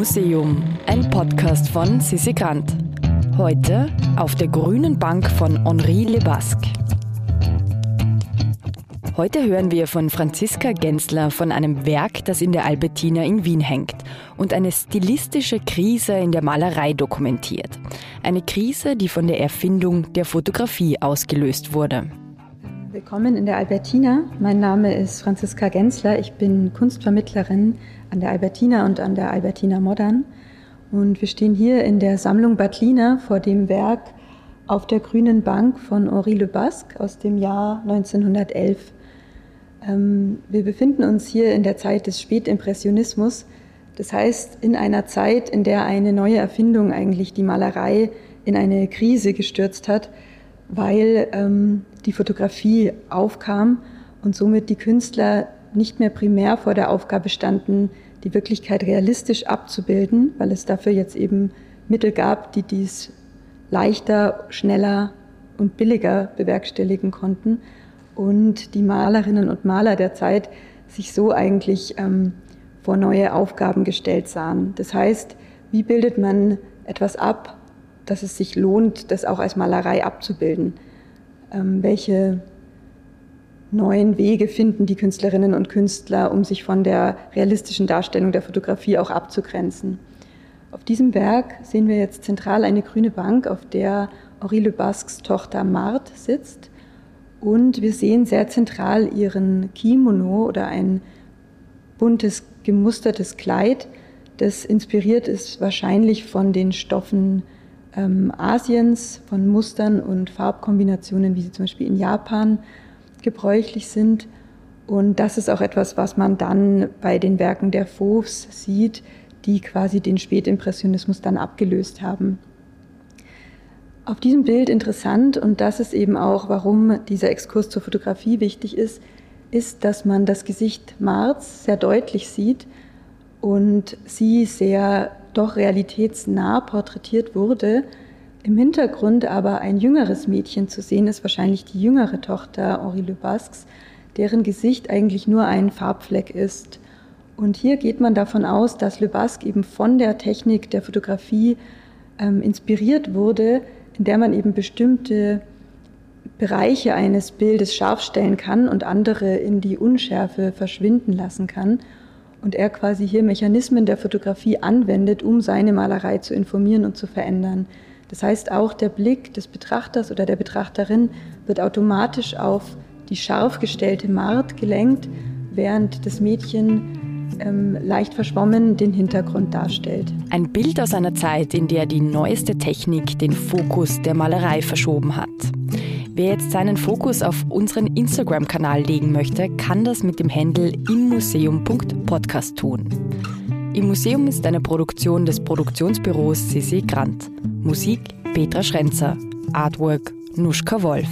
Museum, ein Podcast von Sissi Grant. Heute auf der grünen Bank von Henri Lebasque. Heute hören wir von Franziska Gensler von einem Werk, das in der Albertina in Wien hängt und eine stilistische Krise in der Malerei dokumentiert. Eine Krise, die von der Erfindung der Fotografie ausgelöst wurde. Willkommen in der Albertina. Mein Name ist Franziska Gensler. Ich bin Kunstvermittlerin an der Albertina und an der Albertina Modern. Und wir stehen hier in der Sammlung Badlina vor dem Werk Auf der grünen Bank von Henri Le Basque aus dem Jahr 1911. Ähm, wir befinden uns hier in der Zeit des Spätimpressionismus. Das heißt, in einer Zeit, in der eine neue Erfindung eigentlich die Malerei in eine Krise gestürzt hat, weil ähm, die Fotografie aufkam und somit die Künstler nicht mehr primär vor der Aufgabe standen, die Wirklichkeit realistisch abzubilden, weil es dafür jetzt eben Mittel gab, die dies leichter, schneller und billiger bewerkstelligen konnten. Und die Malerinnen und Maler der Zeit sich so eigentlich ähm, vor neue Aufgaben gestellt sahen. Das heißt, wie bildet man etwas ab, dass es sich lohnt, das auch als Malerei abzubilden? Ähm, welche neuen Wege finden die Künstlerinnen und Künstler, um sich von der realistischen Darstellung der Fotografie auch abzugrenzen. Auf diesem Werk sehen wir jetzt zentral eine grüne Bank, auf der Henri Le Basques Tochter Marthe sitzt. Und wir sehen sehr zentral ihren Kimono oder ein buntes, gemustertes Kleid, das inspiriert ist wahrscheinlich von den Stoffen ähm, Asiens, von Mustern und Farbkombinationen, wie sie zum Beispiel in Japan gebräuchlich sind. Und das ist auch etwas, was man dann bei den Werken der Fauves sieht, die quasi den Spätimpressionismus dann abgelöst haben. Auf diesem Bild interessant, und das ist eben auch, warum dieser Exkurs zur Fotografie wichtig ist, ist, dass man das Gesicht Marz sehr deutlich sieht und sie sehr doch realitätsnah porträtiert wurde. Im Hintergrund aber ein jüngeres Mädchen zu sehen ist, wahrscheinlich die jüngere Tochter Henri Le Basques, deren Gesicht eigentlich nur ein Farbfleck ist. Und hier geht man davon aus, dass Le Basque eben von der Technik der Fotografie ähm, inspiriert wurde, in der man eben bestimmte Bereiche eines Bildes scharf stellen kann und andere in die Unschärfe verschwinden lassen kann und er quasi hier Mechanismen der Fotografie anwendet, um seine Malerei zu informieren und zu verändern. Das heißt, auch der Blick des Betrachters oder der Betrachterin wird automatisch auf die scharf gestellte Mart gelenkt, während das Mädchen ähm, leicht verschwommen den Hintergrund darstellt. Ein Bild aus einer Zeit, in der die neueste Technik den Fokus der Malerei verschoben hat. Wer jetzt seinen Fokus auf unseren Instagram-Kanal legen möchte, kann das mit dem Handle immuseum.podcast tun. Im Museum ist eine Produktion des Produktionsbüros Sissi Grant. Musik Petra Schrenzer. Artwork Nuschka Wolf.